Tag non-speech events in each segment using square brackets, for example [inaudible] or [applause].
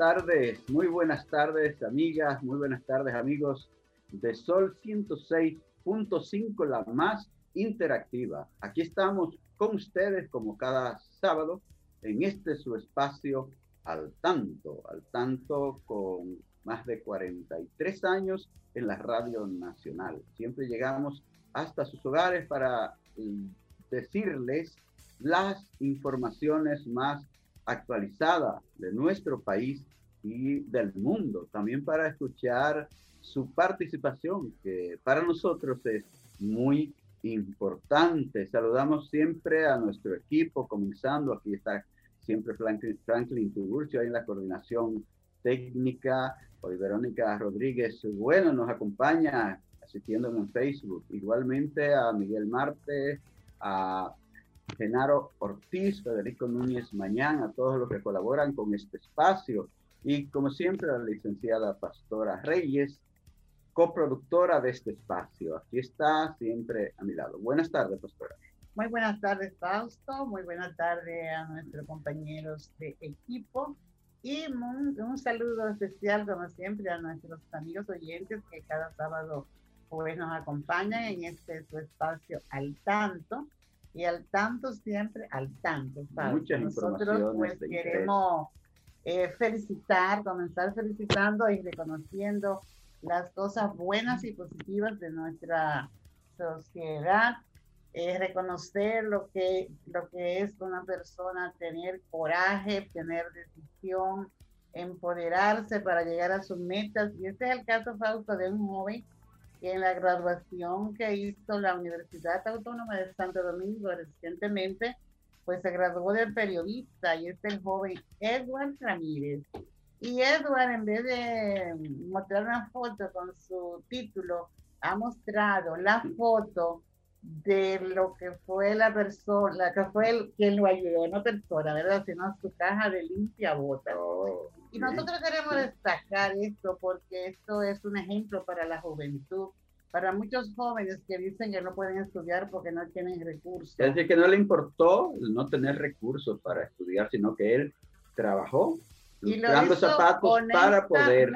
Tardes, muy buenas tardes, amigas, muy buenas tardes, amigos de Sol 106.5, la más interactiva. Aquí estamos con ustedes como cada sábado en este su espacio al tanto, al tanto con más de 43 años en la Radio Nacional. Siempre llegamos hasta sus hogares para decirles las informaciones más actualizada de nuestro país y del mundo, también para escuchar su participación, que para nosotros es muy importante. Saludamos siempre a nuestro equipo, comenzando, aquí está siempre Franklin, Franklin Tiburcio, ahí en la coordinación técnica, hoy Verónica Rodríguez, bueno, nos acompaña asistiendo en Facebook, igualmente a Miguel Marte, a Genaro Ortiz, Federico Núñez Mañán, a todos los que colaboran con este espacio y como siempre la licenciada Pastora Reyes, coproductora de este espacio. Aquí está siempre a mi lado. Buenas tardes, Pastora. Muy buenas tardes, Fausto. Muy buenas tardes a nuestros compañeros de equipo. Y un, saludo especial, como siempre, a nuestros amigos oyentes que cada sábado pues, nos acompañan en este su espacio al tanto y al tanto siempre, al tanto. Muchas Nosotros pues queremos eh, felicitar, comenzar felicitando y reconociendo las cosas buenas y positivas de nuestra sociedad, eh, reconocer lo que, lo que es una persona, tener coraje, tener decisión, empoderarse para llegar a sus metas. Y este es el caso, Fausto, de un joven en la graduación que hizo la Universidad Autónoma de Santo Domingo recientemente, pues se graduó de periodista y es el joven Edward Ramírez. Y Edward, en vez de mostrar una foto con su título, ha mostrado la foto de lo que fue la persona, que fue el, quien lo ayudó, no persona, ¿verdad? Sino su caja de limpia bota. Oh, y nosotros queremos destacar esto porque esto es un ejemplo para la juventud, para muchos jóvenes que dicen que no pueden estudiar porque no tienen recursos. Es decir, que no le importó no tener recursos para estudiar, sino que él trabajó buscando zapatos para poder.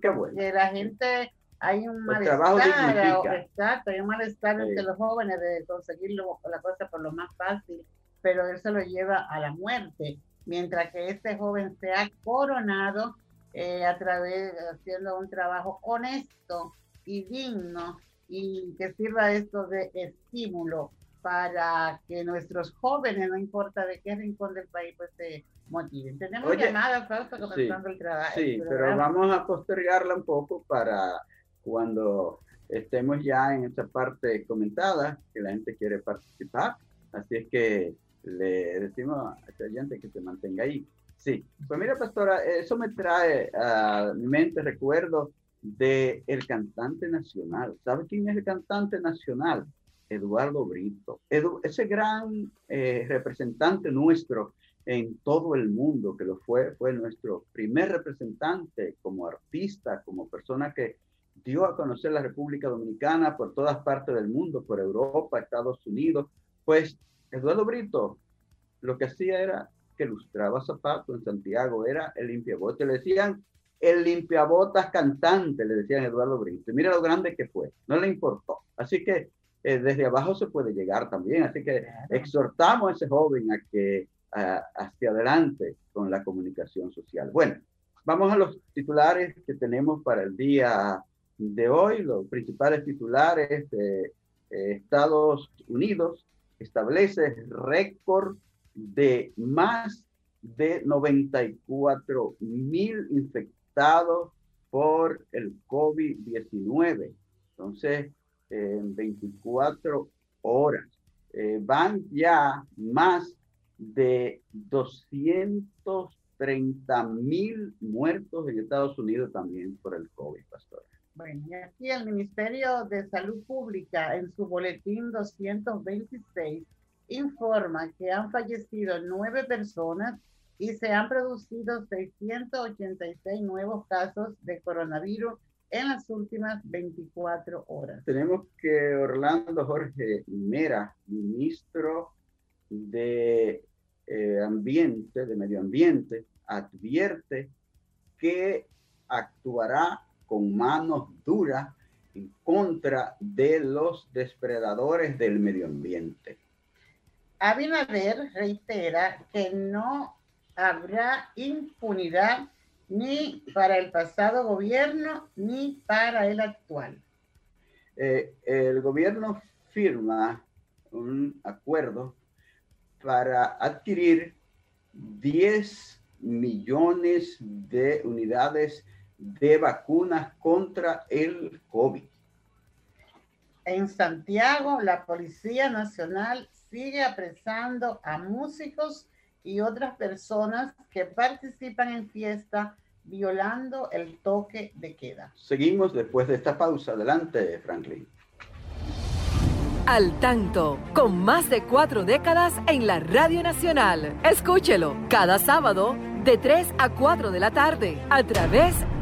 Qué bueno. Que la gente hay un malestar, exacto, hay un malestar entre los jóvenes de conseguir la cosa por lo más fácil, pero se lo lleva a la muerte, mientras que este joven se ha coronado eh, a través, haciendo un trabajo honesto y digno y que sirva esto de estímulo para que nuestros jóvenes, no importa de qué rincón del país, pues se motiven. Tenemos llamada, Fausto, comenzando el trabajo. Sí, pero vamos a postergarla un poco para cuando estemos ya en esa parte comentada, que la gente quiere participar. Así es que le decimos a esta que se mantenga ahí. Sí, pues mira, pastora, eso me trae a mi mente recuerdo de el cantante nacional. ¿Sabe quién es el cantante nacional? Eduardo Brito. ese gran eh, representante nuestro en todo el mundo, que lo fue, fue nuestro primer representante como artista, como persona que dio a conocer la República Dominicana por todas partes del mundo, por Europa, Estados Unidos. Pues Eduardo Brito lo que hacía era que lustraba zapatos en Santiago, era el limpiabote. Le decían el limpiabotas cantante, le decían Eduardo Brito. Y mira lo grande que fue, no le importó. Así que eh, desde abajo se puede llegar también. Así que exhortamos a ese joven a que hacia adelante con la comunicación social. Bueno, Vamos a los titulares que tenemos para el día de hoy. Los principales titulares de eh, Estados Unidos establece récord de más de 94 mil infectados por el COVID-19. Entonces, en 24 horas. Eh, van ya más de 230 mil muertos en Estados Unidos también por el COVID, pastor. Bueno, y aquí el Ministerio de Salud Pública en su boletín 226 informa que han fallecido nueve personas y se han producido 686 nuevos casos de coronavirus en las últimas 24 horas. Tenemos que Orlando Jorge Mera, ministro de eh, Ambiente, de Medio Ambiente, advierte que actuará con manos duras en contra de los depredadores del medio ambiente. Abinader reitera que no habrá impunidad ni para el pasado gobierno ni para el actual. Eh, el gobierno firma un acuerdo para adquirir 10 millones de unidades de vacunas contra el COVID. En Santiago, la Policía Nacional sigue apresando a músicos y otras personas que participan en fiesta violando el toque de queda. Seguimos después de esta pausa. Adelante, Franklin. Al tanto, con más de cuatro décadas en la Radio Nacional. Escúchelo cada sábado de 3 a 4 de la tarde a través de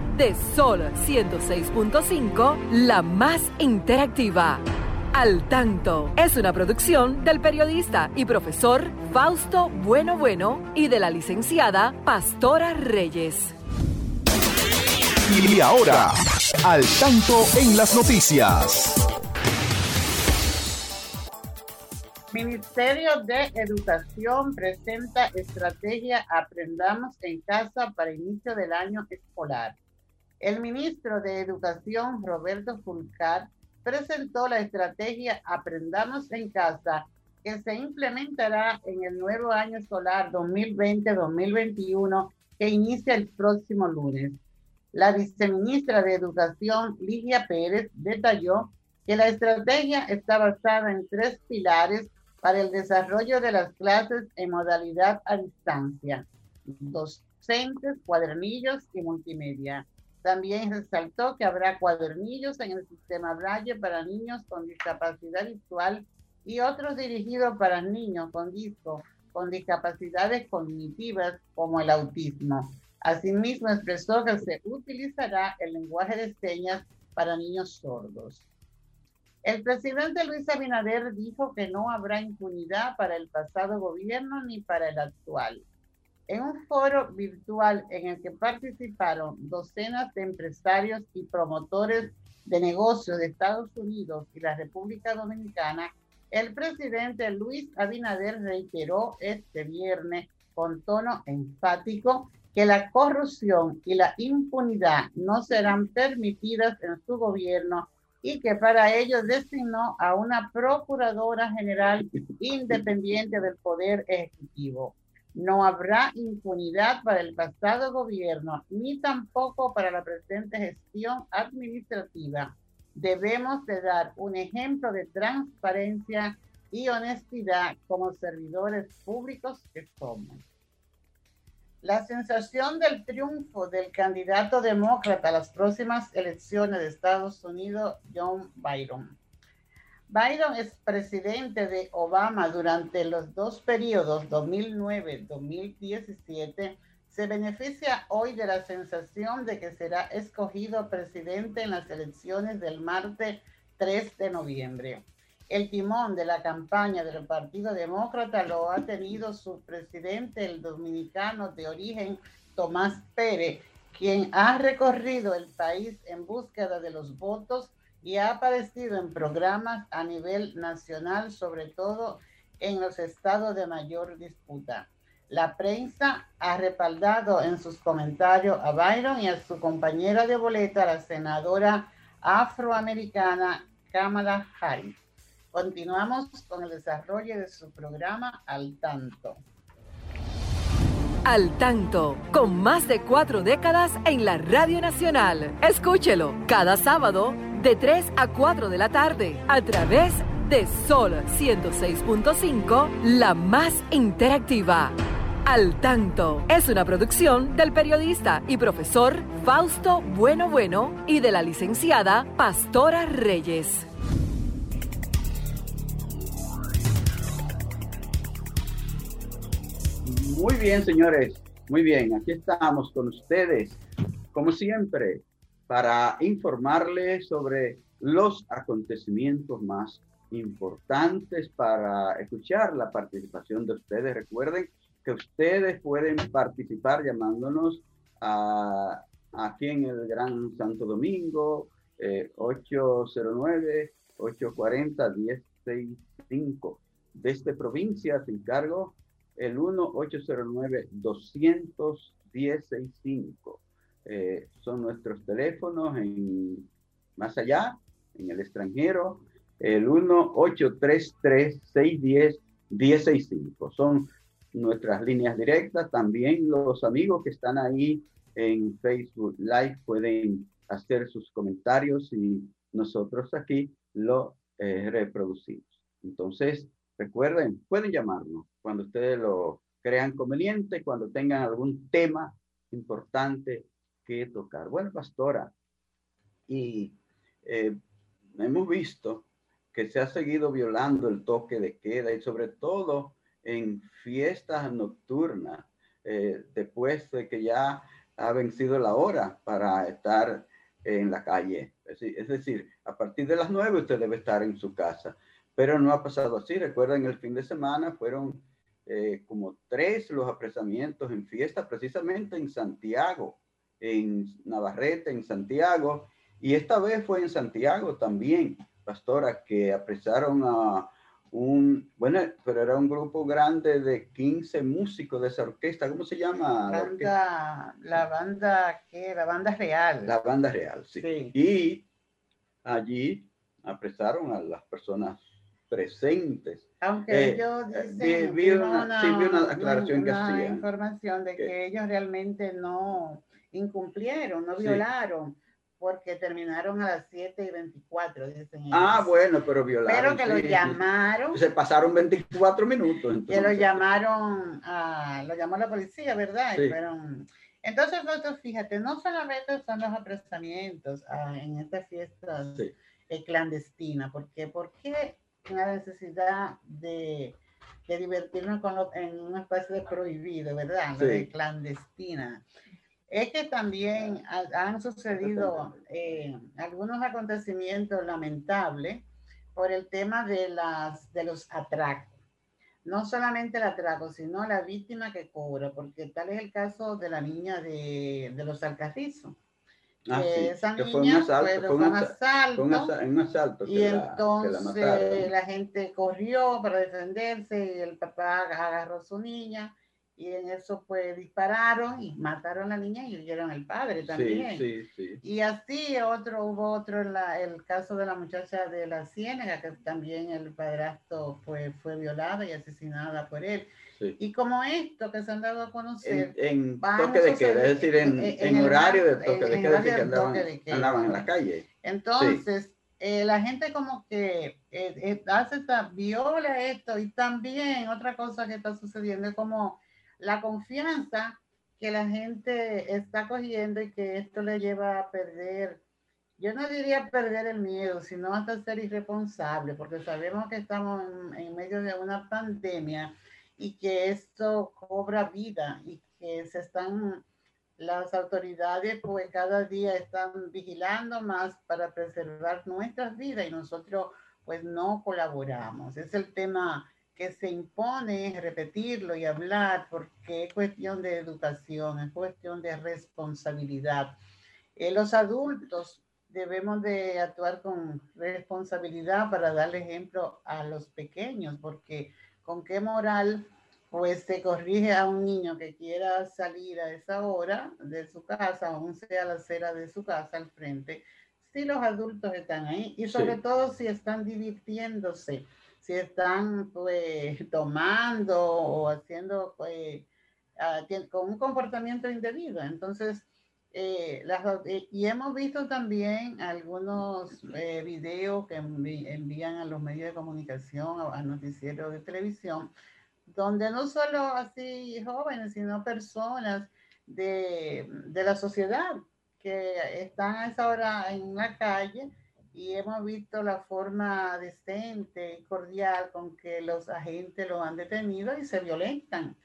Sol 106.5, la más interactiva. Al tanto es una producción del periodista y profesor Fausto Bueno Bueno y de la licenciada Pastora Reyes. Y ahora, al tanto en las noticias. Ministerio de Educación presenta estrategia Aprendamos en Casa para inicio del año escolar. El ministro de Educación, Roberto Fulcar, presentó la estrategia Aprendamos en Casa que se implementará en el nuevo año escolar 2020-2021 que inicia el próximo lunes. La viceministra de Educación, Ligia Pérez, detalló que la estrategia está basada en tres pilares para el desarrollo de las clases en modalidad a distancia, docentes, cuadernillos y multimedia. También resaltó que habrá cuadernillos en el sistema Braille para niños con discapacidad visual y otros dirigidos para niños con disco con discapacidades cognitivas como el autismo. Asimismo, expresó que se utilizará el lenguaje de señas para niños sordos. El presidente Luis Abinader dijo que no habrá impunidad para el pasado gobierno ni para el actual. En un foro virtual en el que participaron docenas de empresarios y promotores de negocios de Estados Unidos y la República Dominicana, el presidente Luis Abinader reiteró este viernes con tono enfático que la corrupción y la impunidad no serán permitidas en su gobierno y que para ello designó a una procuradora general independiente del Poder Ejecutivo. No habrá impunidad para el pasado gobierno ni tampoco para la presente gestión administrativa. Debemos de dar un ejemplo de transparencia y honestidad como servidores públicos que somos. La sensación del triunfo del candidato demócrata a las próximas elecciones de Estados Unidos, John Biden. Biden es presidente de Obama durante los dos periodos, 2009-2017, se beneficia hoy de la sensación de que será escogido presidente en las elecciones del martes 3 de noviembre. El timón de la campaña del Partido Demócrata lo ha tenido su presidente, el dominicano de origen Tomás Pérez, quien ha recorrido el país en búsqueda de los votos y ha aparecido en programas a nivel nacional, sobre todo en los estados de mayor disputa. La prensa ha respaldado en sus comentarios a Byron y a su compañera de boleta, la senadora afroamericana Kamala Harris. Continuamos con el desarrollo de su programa Al Tanto. Al Tanto, con más de cuatro décadas en la Radio Nacional. Escúchelo cada sábado de 3 a 4 de la tarde a través de Sol 106.5, la más interactiva. Al Tanto es una producción del periodista y profesor Fausto Bueno Bueno y de la licenciada Pastora Reyes. Muy bien, señores. Muy bien, aquí estamos con ustedes, como siempre, para informarles sobre los acontecimientos más importantes para escuchar la participación de ustedes. Recuerden que ustedes pueden participar llamándonos a, aquí en el Gran Santo Domingo, 809-840-1065. Desde provincia se encargo el 1-809-210-65. Eh, son nuestros teléfonos en más allá, en el extranjero, el 1-833-610-1065. Son nuestras líneas directas. También los amigos que están ahí en Facebook Live pueden hacer sus comentarios y nosotros aquí lo eh, reproducimos. Entonces, recuerden, pueden llamarnos cuando ustedes lo crean conveniente, cuando tengan algún tema importante que tocar. Bueno, pastora, y eh, hemos visto que se ha seguido violando el toque de queda y sobre todo en fiestas nocturnas, eh, después de que ya ha vencido la hora para estar en la calle. Es decir, a partir de las nueve usted debe estar en su casa, pero no ha pasado así. Recuerden, el fin de semana fueron eh, como tres los apresamientos en fiesta, precisamente en Santiago, en Navarrete, en Santiago, y esta vez fue en Santiago también, pastora, que apresaron a un, bueno, pero era un grupo grande de 15 músicos de esa orquesta, ¿cómo se llama? la, la banda, ¿qué? La banda real. La banda real, sí. sí. Y allí apresaron a las personas presentes. Aunque eh, ellos eh, dicen vi, una, sí, vi una aclaración que hacía. información de que, ellos realmente no incumplieron, no violaron, porque terminaron a las 7 y 24, dicen ellos. Ah, bueno, pero violaron. Pero que lo llamaron. Se pasaron 24 minutos. Entonces. Que lo llamaron, a, lo llamó la policía, ¿verdad? Sí. entonces, nosotros, fíjate, no solamente son los apresamientos ah, en estas fiestas sí. eh, clandestinas, porque ¿por qué una necesidad de, de divertirnos con lo, en una especie de prohibido, ¿verdad? Sí. De clandestina. Es que también han sucedido eh, algunos acontecimientos lamentables por el tema de, las, de los atracos. No solamente el atraco, sino la víctima que cobra, porque tal es el caso de la niña de, de los alcarrizos Ah, sí, esa que niña fue un asalto, y entonces la, gente corrió para defenderse y el papá agarró a su niña y en eso pues dispararon y mataron a la niña y hirieron al padre también. Sí, sí, sí. Y así otro, hubo otro, la, el caso de la muchacha de la Ciénaga, que también el padrastro fue, fue violada y asesinada por él. Y como esto que se han dado a conocer, En, en toque de queda, es decir, en, en- en horario de toque de queda, que andaban, de queda. andaban en la calle. Entonces, eh, la gente como que eh, eh, hace esta, viola esto y también otra cosa que está sucediendo es como la confianza que la gente está cogiendo y que esto le lleva a perder, yo no diría perder el miedo, sino hasta ser irresponsable, porque sabemos que estamos en, en medio de una pandemia y que esto cobra vida y que se están, las autoridades pues cada día están vigilando más para preservar nuestras vidas y nosotros pues no colaboramos. Es el tema que se impone repetirlo y hablar porque es cuestión de educación, es cuestión de responsabilidad. Eh, los adultos debemos de actuar con responsabilidad para darle ejemplo a los pequeños, porque con qué moral pues se corrige a un niño que quiera salir a esa hora de su casa, aún sea la acera de su casa al frente, si los adultos están ahí y sobre todo si están divirtiéndose, si están pues tomando o haciendo pues, con un comportamiento indebido. Entonces, eh, eh, y hemos visto también algunos eh, videos que envían a los medios de comunicación, a, a noticieros de televisión, donde no solo así jóvenes, sino personas de, de, la sociedad que están a esa hora en la calle y hemos visto la forma decente y cordial con que los agentes lo han detenido y se violentan.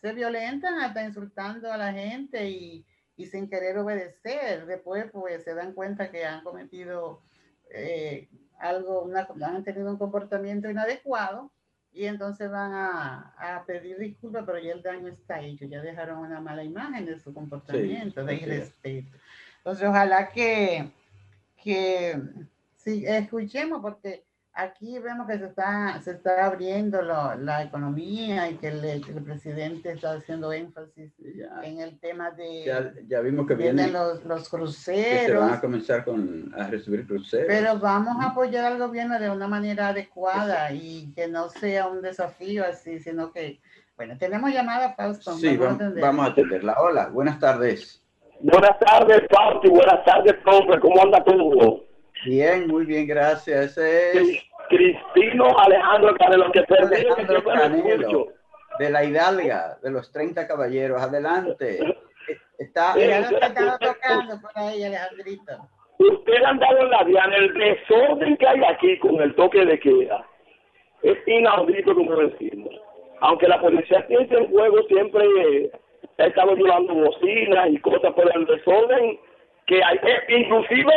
Se violentan hasta insultando a la gente y, y sin querer obedecer. Después, pues se dan cuenta que han cometido eh, algo, una, han tenido un comportamiento inadecuado y entonces van a, a, pedir disculpas, pero ya el daño está hecho, ya dejaron una mala imagen de su comportamiento, de irrespeto. Entonces, ojalá que, que sí, escuchemos, porque Aquí vemos que se está, se está abriendo la economía y que el, presidente está haciendo énfasis en el tema de... Ya, ya vimos que vienen los, los cruceros. se van a comenzar con, a recibir cruceros. Pero vamos a apoyar al gobierno de una manera adecuada y que no sea un desafío así, sino que... Bueno, tenemos llamada, Fausto. Sí, vamos, vamos a atenderla. Hola, buenas tardes. Buenas tardes, Fausto, buenas tardes, profe. ¿Cómo anda todo? Bien, muy bien, gracias. Ese es Cristino Alejandro Canelo, que Alejandro Canelo, de la Hidalga, de los 30 caballeros. Adelante. Está, tocando por ahí, Alejandrito. Usted ha andado en la diana, el desorden que hay aquí con el toque de queda es inaudito, como decimos. Aunque la policía tiene en juego siempre ha estado llevando bocinas y cosas, por el desorden que hay, inclusive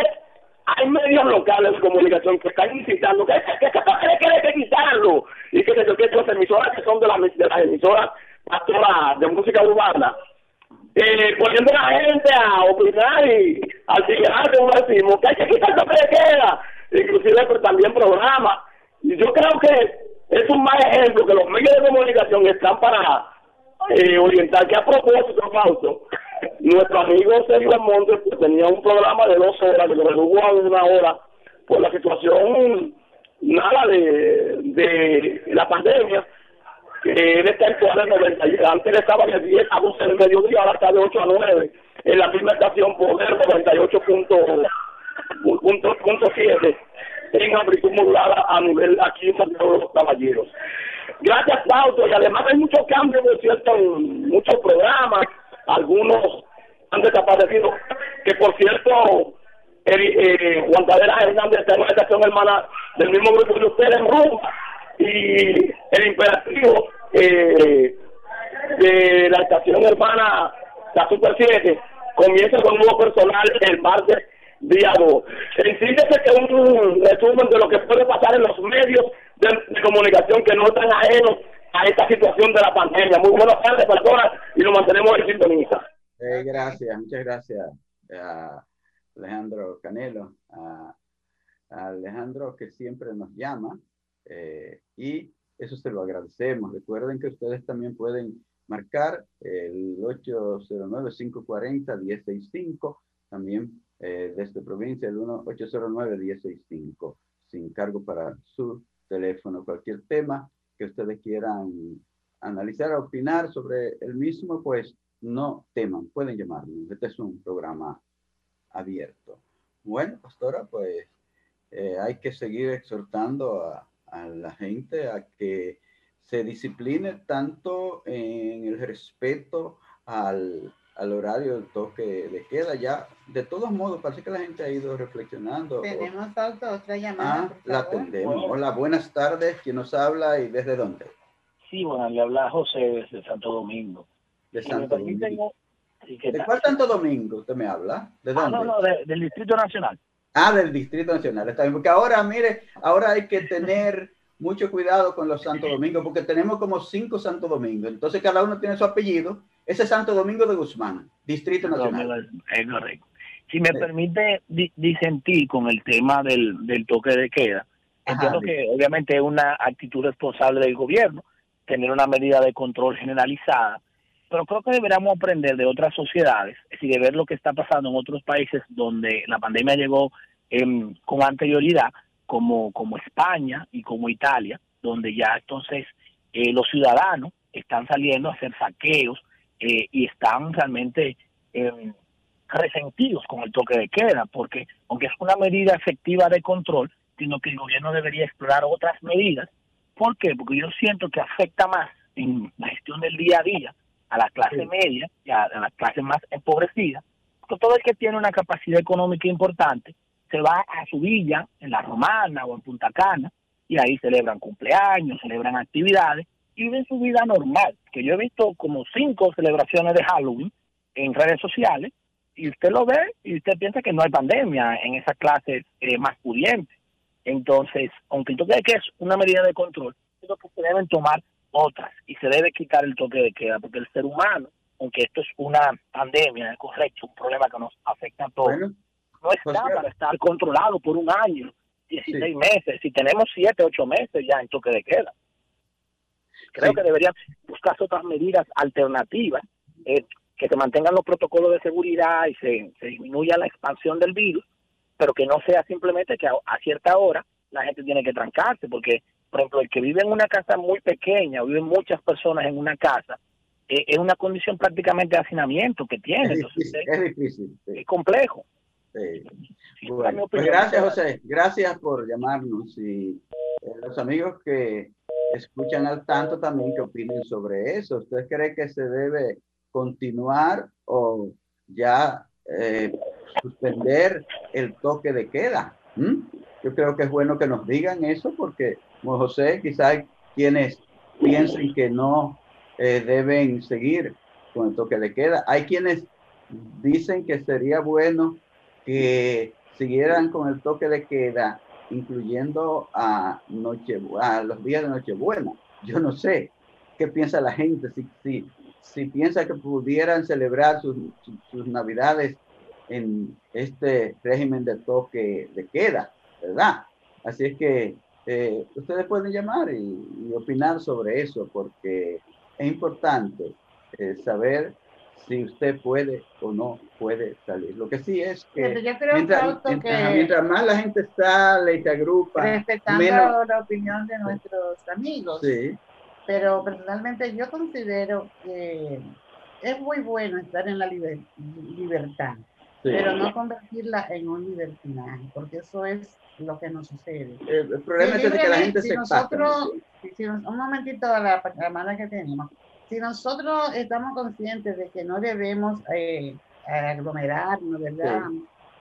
hay medios locales de comunicación que están incitando que, que, que, que, que quitarlo. Y que, que, que las emisoras que son de, de las emisoras de música urbana eh, poniendo a la gente a opinar y al tirar como decimos que hay que quitar que le queda inclusive pero también programas. Y yo creo que es un mal ejemplo que los medios de comunicación están para eh, orientar que a propósito Fausto nuestro amigo Sergio Montes pues, tenía un programa de dos horas que lo redujo a una hora por la situación nada de, de la pandemia que él está en de 90 antes estaba de 10 a 12 del mediodía ahora está de 8 a 9 en la misma estación Poder 98.7 en amplitud modulada a nivel aquí en Santiago de los Caballeros gracias Pauto y además hay muchos cambios por cierto en muchos programas. Algunos han desaparecido, que por cierto, el, eh, Juan Hernández está en una estación hermana del mismo grupo de ustedes, Rumba, y el imperativo eh, de la estación hermana, la Super 7, comienza con un nuevo personal el martes día 2. Sencillamente que un resumen de lo que puede pasar en los medios de, comunicación que no están ajenos a esta situación de la pandemia. Muy buenas tardes, personas, y nos mantenemos en sintonía. Eh, gracias, muchas gracias a Alejandro Canelo, a, Alejandro que siempre nos llama eh, y eso se lo agradecemos. Recuerden que ustedes también pueden marcar el 809-540-1065, también eh, desde provincia el 809-1065, sin cargo para su teléfono. Cualquier tema que ustedes quieran analizar, opinar sobre el mismo, pues no teman, pueden llamarnos. Este es un programa abierto. Bueno, pastora, pues eh, hay que seguir exhortando a, la gente a que se discipline tanto en el respeto al, horario del toque de queda. Ya, de todos modos, parece que la gente ha ido reflexionando. Tenemos otra llamada. Ah, la atendemos. Hola, buenas tardes. ¿Quién nos habla y desde dónde? Sí, bueno, le habla José desde Santo Domingo. de Santo Domingo. ¿De cuál Santo Domingo usted me habla? ¿De ah, dónde? no, no, del Distrito Nacional. Ah, del Distrito Nacional, está bien. Porque ahora, mire, ahora hay que tener mucho cuidado con los Santo Domingos, porque tenemos como cinco Santo Domingos. Entonces, cada uno tiene su apellido. Ese es Santo Domingo de Guzmán, Distrito Nacional. es correcto. Si me permite disentir con el tema del, del toque de queda, entiendo que obviamente es una actitud responsable del gobierno, tener una medida de control generalizada, pero creo que deberíamos aprender de otras sociedades, es decir, de ver lo que está pasando en otros países donde la pandemia llegó con anterioridad, como, como España y como Italia, donde ya entonces eh, los ciudadanos están saliendo a hacer saqueos eh, y están realmente em, resentidos con el toque de queda, porque aunque es una medida efectiva de control, sino que el gobierno debería explorar otras medidas. ¿Por qué? Porque yo siento que afecta más en la gestión del día a día a la clase media y a, la clase más empobrecida, porque todo el que tiene una capacidad económica importante se va a su villa, en La Romana o en Punta Cana, y ahí celebran cumpleaños, celebran actividades viven su vida normal. Que yo he visto como cinco celebraciones de Halloween en redes sociales y usted lo ve y usted piensa que no hay pandemia en esas clases eh, más pudientes. Entonces, aunque yo creo que es una medida de control, creo que se deben tomar otras y se debe quitar el toque de queda, porque el ser humano, aunque esto es una pandemia, es correcto, un problema que nos afecta a todos, no está para estar controlado por un año, 16 meses, si tenemos 7, 8 meses ya en toque de queda. Creo que deberían buscarse otras medidas alternativas, eh, que se mantengan los protocolos de seguridad y se, disminuya la expansión del virus, pero que no sea simplemente que a, cierta hora la gente tiene que trancarse, porque, por ejemplo, el que vive en una casa muy pequeña, o viven muchas personas en una casa, eh, es una condición prácticamente de hacinamiento que tiene. Es difícil, es, difícil, es complejo. Pues gracias, José. Gracias por llamarnos y eh, los amigos que escuchan al tanto también que opinen sobre eso. ¿Usted cree que se debe continuar o ya eh, suspender el toque de queda? ¿Mm? Yo creo que es bueno que nos digan eso porque, como José, quizás hay quienes piensen que no eh, deben seguir con el toque de queda. Hay quienes dicen que sería bueno que siguieran con el toque de queda, incluyendo a, los días de Nochebuena. Yo no sé qué piensa la gente, si, si, si piensa que pudieran celebrar sus, sus, navidades en este régimen de toque de queda, ¿verdad? Así es que eh, ustedes pueden llamar y, opinar sobre eso, porque es importante eh, saber si usted puede o no puede salir. Lo que sí es que, mientras, más la gente sale y se agrupa, respetando la opinión de nuestros amigos. Sí. Pero personalmente yo considero que es muy bueno estar en la libertad, pero no convertirla en un libertinaje, porque eso es lo que nos sucede. El, problema es que la gente se nosotros, un momentito a la llamada que tenemos si nosotros estamos conscientes de que no debemos eh, aglomerarnos, ¿verdad?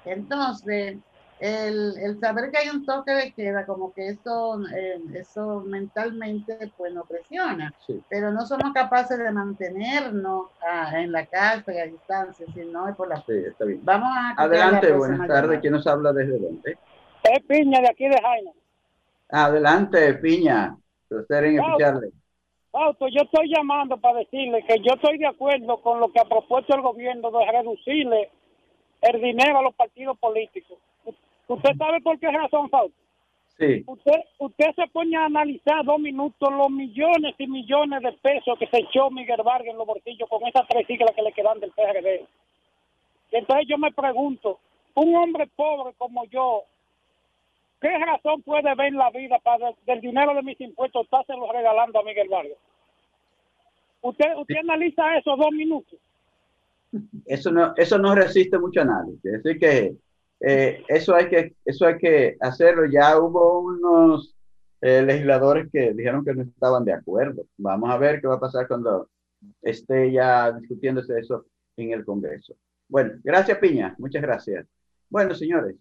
Entonces, el, el, saber que hay un toque de queda, como que eso, eh, eso mentalmente pues nos presiona, pero no somos capaces de mantenernos ah, en la casa y a distancia, sino es por la... Sí, está bien. Vamos a... Adelante, buenas tardes, ¿quién nos habla desde dónde? Es Piña de aquí de Jaina. Adelante, Piña, placer en escucharle. Auto, yo estoy llamando para decirle que yo estoy de acuerdo con lo que ha propuesto el gobierno de reducirle el dinero a los partidos políticos. ¿Usted sabe por qué razón, Fausto? Sí. Usted, usted se pone a analizar dos minutos los millones y millones de pesos que se echó Miguel Vargas en los bolsillos con esas tres siglas que le quedan del PRD. Entonces yo me pregunto, un hombre pobre como yo, ¿Qué razón puede ver la vida para del dinero de mis impuestos estárselo regalando a Miguel Vargas? Usted, usted analiza eso dos minutos. Eso no, eso no resiste mucho análisis. Decir, que eh, eso, hay que eso hay que hacerlo. Ya hubo unos eh, legisladores que dijeron que no estaban de acuerdo. Vamos a ver qué va a pasar cuando esté ya discutiéndose eso en el Congreso. Bueno, gracias Piña, muchas gracias. Bueno, señores,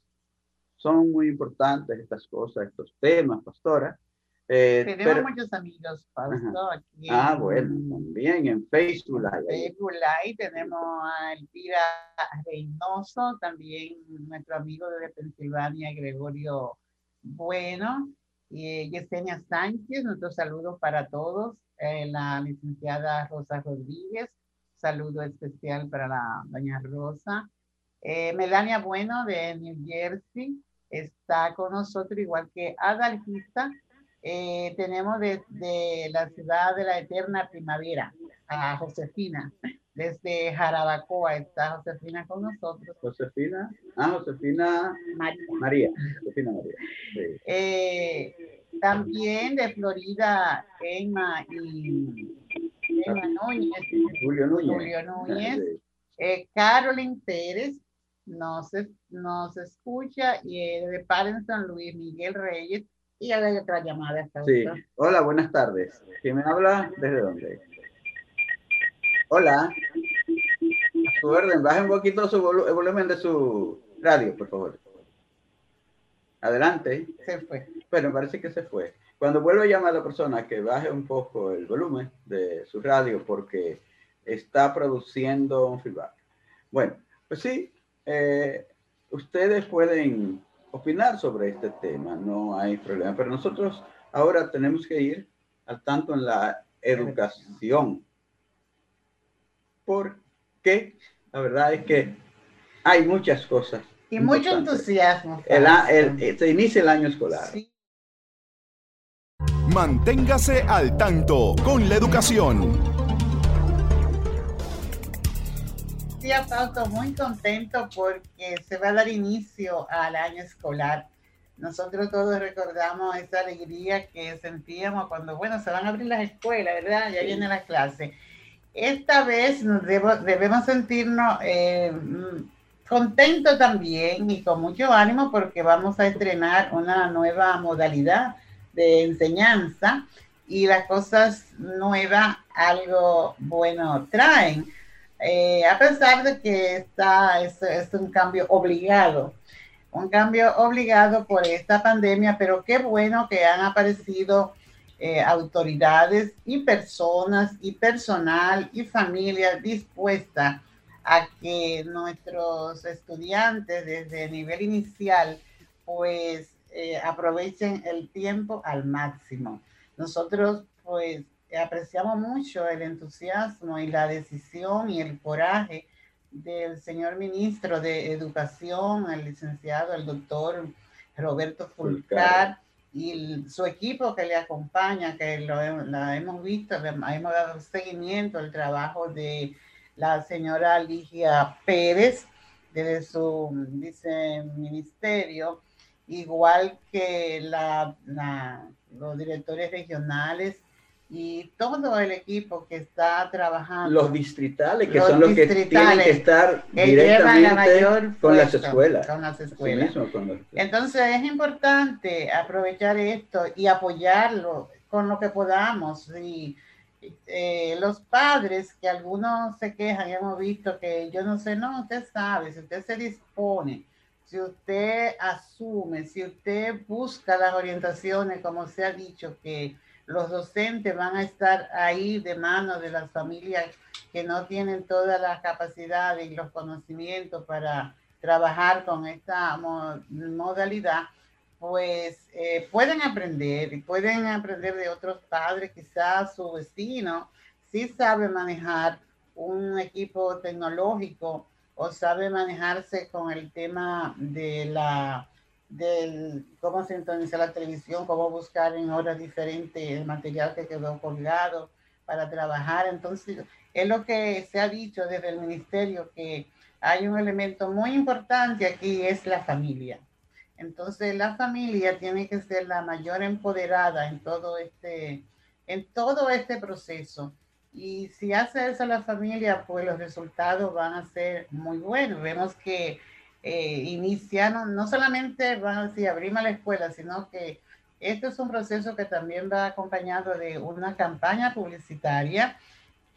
son muy importantes estas cosas, estos temas, pastora. Eh, Tenemos muchos amigos, Fausto, aquí. Ah, bueno, también en Facebook Live. Facebook Live tenemos a Elvira Reynoso, también nuestro amigo de Pensilvania, Gregorio Bueno, y Yesenia Sánchez, nuestros saludos para todos. Eh, la licenciada Rosa Rodríguez, saludo especial para la doña Rosa. Eh, Melania Bueno de New Jersey está con nosotros, igual que Adalgista. Eh, tenemos desde la ciudad de la eterna primavera a Josefina. Desde Jarabacoa está Josefina con nosotros. Josefina, ah, Josefina María. María. Josefina María. Eh, también de Florida, Emma y Emma Núñez. Julio Núñez. Julio Núñez. Eh, Carolyn Pérez nos, nos escucha y de San Luis Miguel Reyes y hay otra llamada. Sí. Hola, buenas tardes. ¿Quién me habla? ¿Desde dónde? Hola. A su orden, baje un poquito su el volumen de su radio, por favor. Adelante. Se fue. Bueno, parece que se fue. Cuando vuelva a llamar a la persona que baje un poco el volumen de su radio porque está produciendo un feedback. Bueno, pues sí, eh, ustedes pueden opinar sobre este tema, no hay problema, pero nosotros ahora tenemos que ir al tanto en la educación. Porque la verdad es que hay muchas cosas. Y mucho entusiasmo. se inicia el año escolar. Manténgase al tanto con la educación. Día, Fausto, muy contento porque se va a dar inicio al año escolar. Nosotros todos recordamos esa alegría que sentíamos cuando, bueno, se van a abrir las escuelas, ¿verdad? Ya viene la clase. Esta vez nos debemos sentirnos eh, contentos también y con mucho ánimo porque vamos a estrenar una nueva modalidad de enseñanza y las cosas nuevas algo bueno traen. Eh, a pesar de que está, es, un cambio obligado, un cambio obligado por esta pandemia, pero qué bueno que han aparecido eh, autoridades y personas y personal y familias dispuestas a que nuestros estudiantes desde nivel inicial pues eh, aprovechen el tiempo al máximo. Nosotros pues apreciamos mucho el entusiasmo y la decisión y el coraje del señor ministro de Educación, el licenciado, el doctor Roberto Fulcar y su equipo que le acompaña, que lo, hemos visto, hemos dado seguimiento al trabajo de la señora Ligia Pérez desde su viceministerio, igual que la, los directores regionales y todo el equipo que está trabajando. Los distritales, que son los que tienen que estar directamente con, las escuelas. Con las escuelas. Entonces es importante aprovechar esto y apoyarlo con lo que podamos. Y eh, los padres, que algunos se quejan, hemos visto que yo no sé, no, usted sabe, si usted se dispone, si usted asume, si usted busca las orientaciones, como se ha dicho, que los docentes van a estar ahí de mano de las familias que no tienen todas las capacidades y los conocimientos para trabajar con esta modalidad, pues eh, pueden aprender y pueden aprender de otros padres, quizás su vecino sí sabe manejar un equipo tecnológico o sabe manejarse con el tema de la del cómo sintonizar la televisión, cómo buscar en horas diferentes el material que quedó colgado para trabajar. Entonces, es lo que se ha dicho desde el ministerio, que hay un elemento muy importante aquí, es la familia. Entonces, la familia tiene que ser la mayor empoderada en todo este, en todo este proceso. Y si hace eso la familia, pues los resultados van a ser muy buenos. Vemos que eh, iniciaron, no solamente van a decir abrimos la escuela, sino que esto es un proceso que también va acompañado de una campaña publicitaria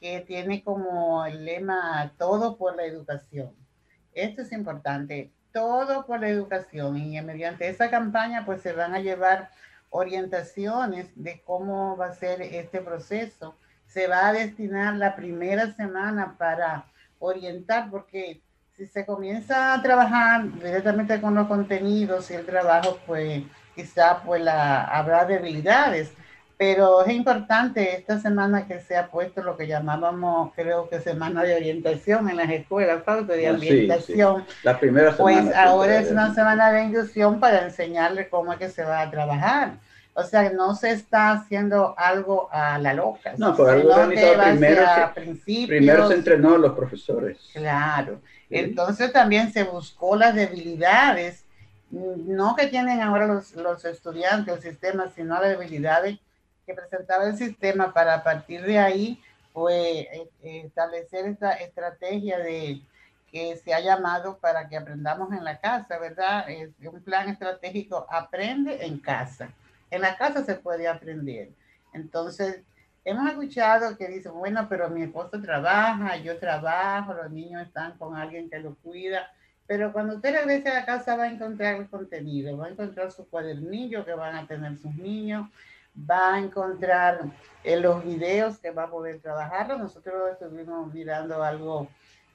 que tiene como el lema todo por la educación. Esto es importante, todo por la educación y mediante esa campaña pues se van a llevar orientaciones de cómo va a ser este proceso. Se va a destinar la primera semana para orientar, porque si se comienza a trabajar directamente con los contenidos y el trabajo, pues quizá pues la, habrá debilidades. Pero es importante esta semana que se ha puesto lo que llamábamos, creo que semana de orientación en las escuelas, falta de orientación. La primera semana. Pues ahora es una semana de inducción para enseñarle cómo es que se va a trabajar. O sea, no se está haciendo algo a la loca. No, por algo organizado primero, se, primero se entrenó a los profesores. Claro. Entonces también se buscó las debilidades, no que tienen ahora los, los estudiantes, el sistema, sino las debilidades que presentaba el sistema para a partir de ahí pues, eh, establecer esta estrategia de que se ha llamado para que aprendamos en la casa, ¿verdad? Es un plan estratégico, aprende en casa. En la casa se puede aprender. Entonces, hemos escuchado que dicen, bueno, pero mi esposo trabaja, yo trabajo, los niños están con alguien que los cuida. Pero cuando usted regrese a la casa va a encontrar el contenido, va a encontrar su cuadernillo que van a tener sus niños, va a encontrar en los videos que va a poder trabajar. Nosotros estuvimos mirando algo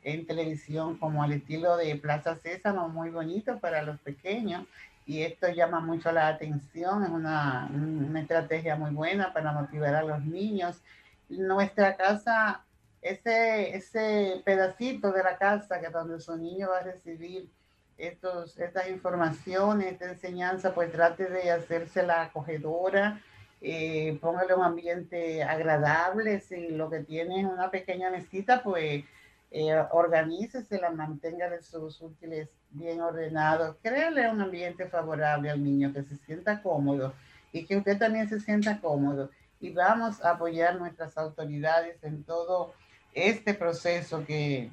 en televisión como al estilo de Plaza César, muy bonito para los pequeños y esto llama mucho la atención, es una, una, estrategia muy buena para motivar a los niños. Nuestra casa, ese, ese pedacito de la casa que donde su niño va a recibir estos, estas informaciones, esta enseñanza, pues trate de hacerse la acogedora, eh, póngale un ambiente agradable, si lo que tiene es una pequeña mesita, pues eh, organícese, la mantenga de sus útiles bien ordenados, créale un ambiente favorable al niño, que se sienta cómodo y que usted también se sienta cómodo. Y vamos a apoyar nuestras autoridades en todo este proceso que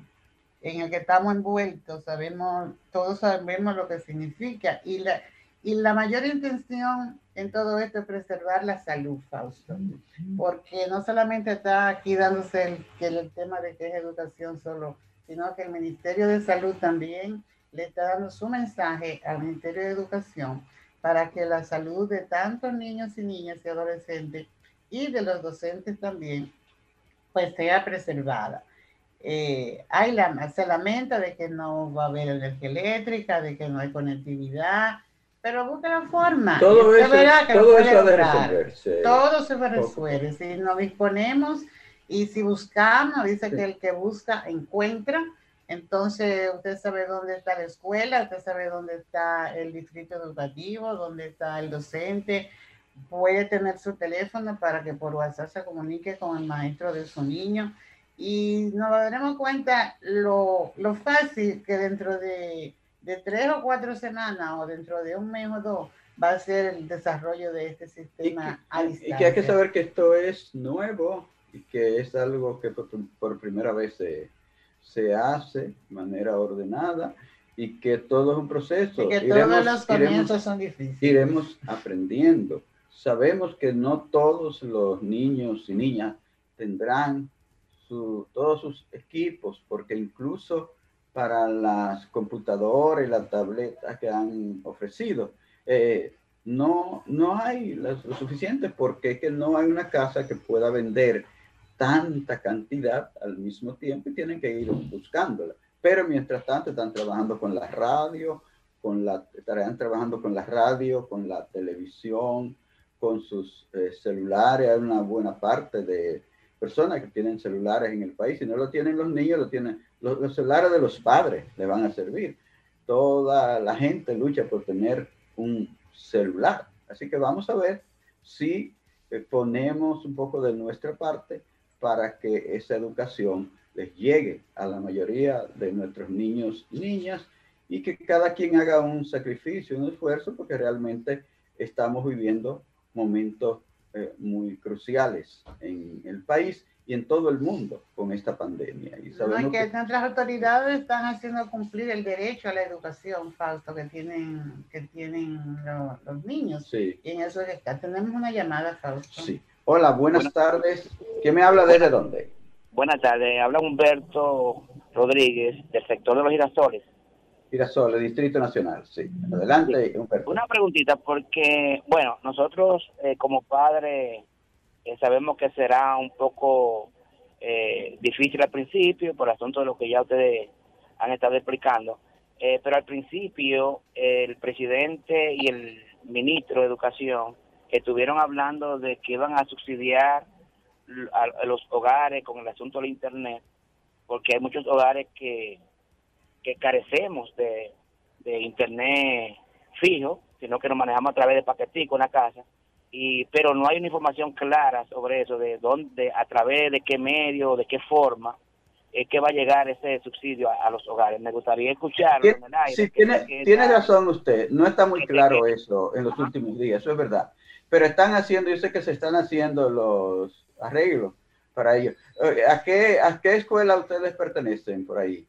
en el que estamos envueltos, sabemos, todos sabemos lo que significa. Y la, y la mayor intención en todo esto es preservar la salud, Fausto, porque no solamente está aquí dándose el, el tema de que es educación solo, sino que el Ministerio de Salud también le está dando su mensaje al Ministerio de Educación para que la salud de tantos niños y niñas y adolescentes y de los docentes también, pues sea preservada. Eh, hay la, se lamenta de que no va a haber energía eléctrica, de que no hay conectividad, pero busca la forma. Todo eso, todo eso de resolverse. Todo se resuelve. Si nos disponemos y si buscamos, dice que el que busca encuentra. Entonces, usted sabe dónde está la escuela, usted sabe dónde está el distrito educativo, dónde está el docente. Puede tener su teléfono para que por WhatsApp se comunique con el maestro de su niño. Y nos daremos cuenta lo, lo fácil que dentro de de tres o cuatro semanas o dentro de un mes o dos va a ser el desarrollo de este sistema y que, hay que saber que esto es nuevo y que es algo que por, primera vez se, se, hace de manera ordenada y que todo es un proceso. Y que todos los comienzos son difíciles. Iremos aprendiendo. Sabemos que no todos los niños y niñas tendrán su, todos sus equipos, porque incluso para las computadoras y las tabletas que han ofrecido. Eh, no, no hay lo, suficiente porque es que no hay una casa que pueda vender tanta cantidad al mismo tiempo y tienen que ir buscándola. Pero mientras tanto están trabajando con la radio, con la, estarán trabajando con la radio, con la televisión, con sus eh, celulares. Hay una buena parte de personas que tienen celulares en el país. Si no lo tienen los niños, lo tienen los, celulares de los padres, le van a servir. Toda la gente lucha por tener un celular. Así que vamos a ver si eh, ponemos un poco de nuestra parte para que esa educación les llegue a la mayoría de nuestros niños y niñas y que cada quien haga un sacrificio, un esfuerzo, porque realmente estamos viviendo momentos eh, muy cruciales en el país y en todo el mundo con esta pandemia. Y sabemos que, nuestras autoridades están haciendo cumplir el derecho a la educación, Fausto, que tienen, que tienen los, niños. Sí. Y en eso está. Tenemos una llamada, Fausto. Sí. Hola, buenas, tardes. ¿Qué me habla desde dónde? Buenas tardes. Habla Humberto Rodríguez, del sector de los girasoles. Girasol, Distrito Nacional, sí. Adelante, Una preguntita, porque, bueno, nosotros eh, como padres eh, sabemos que será un poco eh, difícil al principio por asunto de lo que ya ustedes han estado explicando, pero al principio el presidente y el ministro de Educación estuvieron hablando de que iban a subsidiar a, los hogares con el asunto del Internet, porque hay muchos hogares que, que carecemos de, de Internet fijo, sino que nos manejamos a través de paquetico en la casa, y pero no hay una información clara sobre eso, de dónde, a través de qué medio, de qué forma es que va a llegar ese subsidio a, los hogares. Me gustaría escucharlo. Sí, tiene, tiene razón usted, no está muy claro eso en los últimos días, eso es verdad. Pero están haciendo, yo sé que se están haciendo los arreglos para ello. Eh, ¿A qué, ¿A qué escuela ustedes pertenecen por ahí?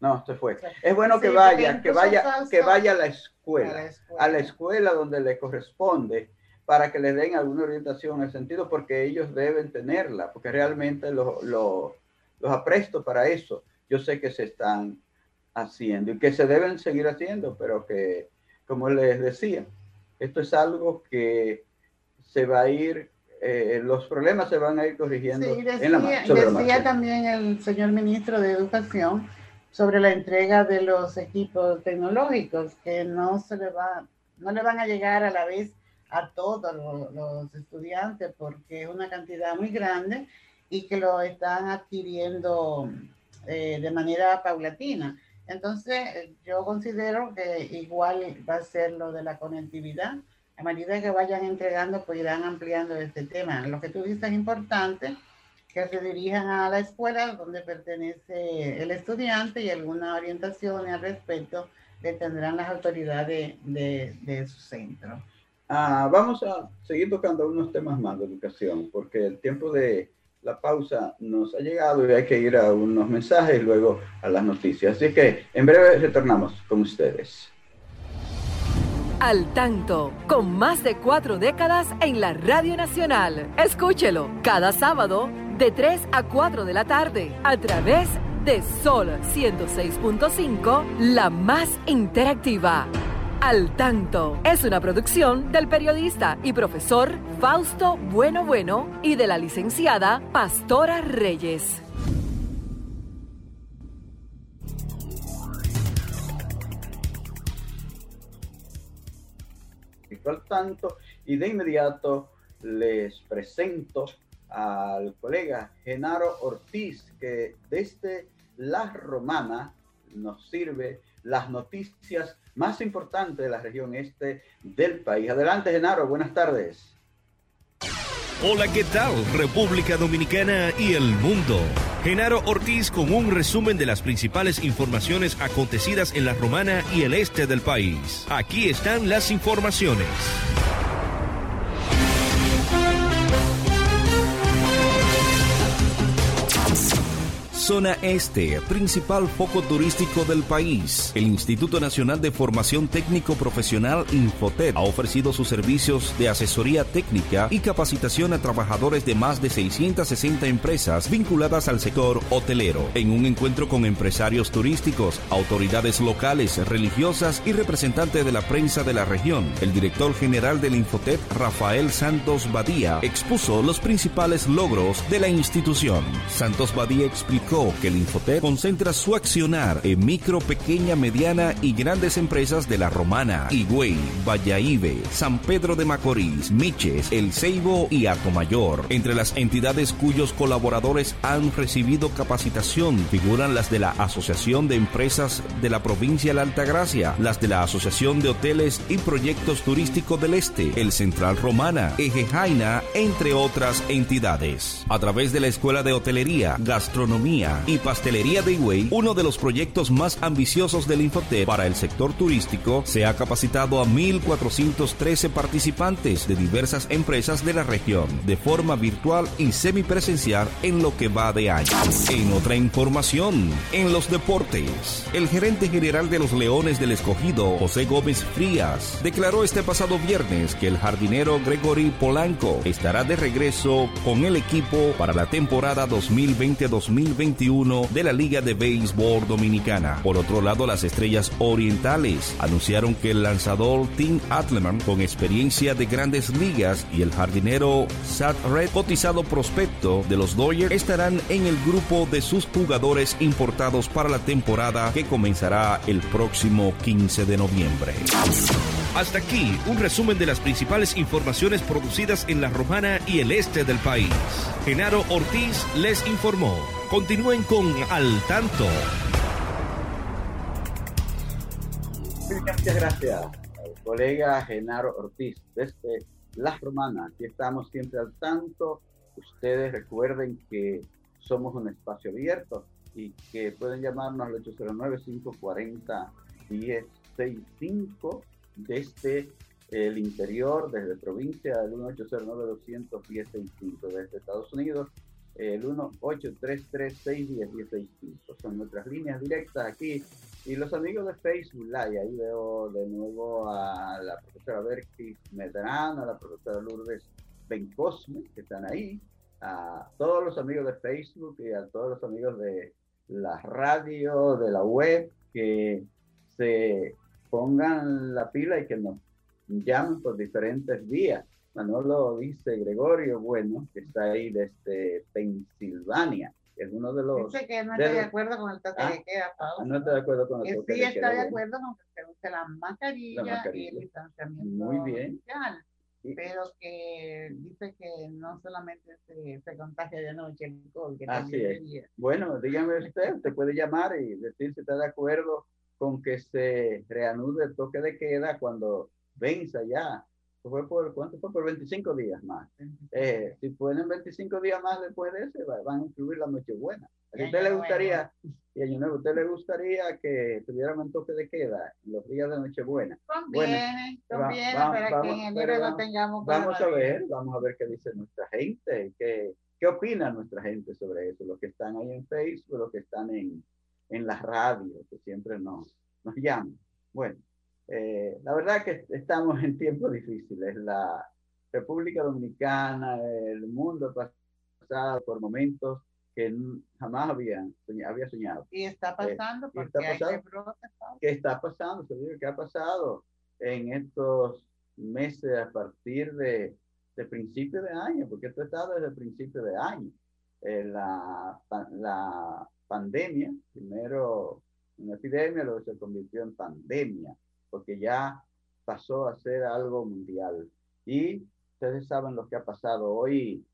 No, se fue. Es bueno que vaya, que vaya, que vaya a la escuela, a la escuela, donde le corresponde para que le den alguna orientación en el sentido, porque ellos deben tenerla, porque realmente los apresto para eso. Yo sé que se están haciendo y que se deben seguir haciendo, pero que, como les decía, esto es algo que se va a ir, eh, los problemas se van a ir corrigiendo. Sí, decía, también el señor ministro de Educación sobre la entrega de los equipos tecnológicos, que no se le va, no le van a llegar a la vez a todos los, estudiantes porque es una cantidad muy grande y que lo están adquiriendo eh, de manera paulatina. Entonces, yo considero que igual va a ser lo de la conectividad. A medida que vayan entregando, pues irán ampliando este tema. Lo que tú dices es importante, que se dirijan a la escuela donde pertenece el estudiante y alguna orientación al respecto le tendrán las autoridades de, de, su centro. Ah, vamos a seguir tocando unos temas más de educación, porque el tiempo de la pausa nos ha llegado y hay que ir a unos mensajes y luego a las noticias. Así que en breve retornamos con ustedes. Al tanto, con más de cuatro décadas en la Radio Nacional. Escúchelo cada sábado de 3 a 4 de la tarde a través de Sol 106.5, la más interactiva. Al Tanto es una producción del periodista y profesor Fausto Bueno Bueno y de la licenciada Pastora Reyes. Al tanto y de inmediato les presento al colega Genaro Ortiz que desde La Romana nos sirve las noticias más importantes de la región este del país. Adelante, Genaro, buenas tardes. Hola, ¿qué tal? República Dominicana y el mundo. Genaro Ortiz con un resumen de las principales informaciones acontecidas en la Romana y el este del país. Aquí están las informaciones. Zona Este, principal foco turístico del país. El Instituto Nacional de Formación Técnico Profesional Infotet ha ofrecido sus servicios de asesoría técnica y capacitación a trabajadores de más de 660 empresas vinculadas al sector hotelero. En un encuentro con empresarios turísticos, autoridades locales, religiosas y representantes de la prensa de la región, el director general del Infotet, Rafael Santos Badía, expuso los principales logros de la institución. Santos Badía explicó que el Infotep concentra su accionar en micro, pequeña, mediana y grandes empresas de La Romana, Higüey, Valladolid, San Pedro de Macorís, Miches, El Ceibo y Atomayor. Entre las entidades cuyos colaboradores han recibido capacitación figuran las de la Asociación de Empresas de la Provincia de la Altagracia, las de la Asociación de Hoteles y Proyectos Turísticos del Este, el Central Romana, Eje Jaina, entre otras entidades. A través de la Escuela de Hotelería, Gastronomía, y Pastelería de Higüey, uno de los proyectos más ambiciosos del Infotep para el sector turístico, se ha capacitado a 1.413 participantes de diversas empresas de la región, de forma virtual y semipresencial en lo que va de año. En otra información, en los deportes, el gerente general de los Leones del Escogido, José Gómez Frías, declaró este pasado viernes que el jardinero Gregory Polanco estará de regreso con el equipo para la temporada 2020-2021 2021 de la Liga de Béisbol Dominicana. Por otro lado, las Estrellas Orientales anunciaron que el lanzador Tim Atleman, con experiencia de grandes ligas, y el jardinero Sad Red, cotizado prospecto de los Dodgers, estarán en el grupo de sus jugadores importados para la temporada que comenzará el próximo 15 de noviembre. Hasta aquí un resumen de las principales informaciones producidas en la Romana y el este del país. Genaro Ortiz les informó. Continúen con Al Tanto. Muchas gracias, colega Genaro Ortiz, desde La Romana. Aquí estamos siempre al tanto. Ustedes recuerden que somos un espacio abierto y que pueden llamarnos al 809-540-1065 desde el interior, desde provincia, el 1809-210-65, desde Estados Unidos, el 1833-610-1065. Son nuestras líneas directas aquí. Y los amigos de Facebook Live, ahí veo de nuevo a la profesora Berkis Medrano, a la profesora Lourdes Bencosme, que están ahí, a todos los amigos de Facebook y a todos los amigos de la radio, de la web, que se pongan la pila y que nos llamen por diferentes vías. Manolo dice Gregorio, bueno, que está ahí desde Pensilvania. Es uno de los. Dice que no está de, acuerdo con el toque ah, de queda, Paulo. No está de acuerdo con el toque sí de queda. Sí está de acuerdo con que se use la mascarilla, la mascarilla. y el distanciamiento Muy bien. social. Pero que dice que no solamente se, se contagia de noche el COVID, que Así también es. de. Bueno, dígame usted, te puede llamar y decir si está de acuerdo con que se reanude el toque de queda cuando venza ya. Fue por, ¿Cuánto fue? Por 25 días más. Eh, si pueden 25 días más después de ese, va- van a incluir la Nochebuena. ¿A usted le gustaría, y Año Nuevo, ¿usted le gustaría que tuviéramos un toque de queda en los días de Nochebuena? Conviene, va- conviene va- para vamos- que en enero lo tengamos Vamos a ver, vamos a ver qué dice nuestra gente, qué, qué opina nuestra gente sobre eso, los que están ahí en Facebook, los que están en, en la radio, que siempre nos, nos llaman. Bueno, eh, la verdad que estamos en tiempos difíciles. La República Dominicana, el mundo ha pasado por momentos que jamás habían soña- había soñado. Y está pasando Eh, porque está hay. ¿Qué está pasando? ¿Qué ha pasado en estos meses a partir de, de principio de año? Porque esto está desde el principio de año. Eh, la, la pandemia, primero una epidemia, luego se convirtió en pandemia, porque ya pasó a ser algo mundial. Y ustedes saben lo que ha pasado. Hoy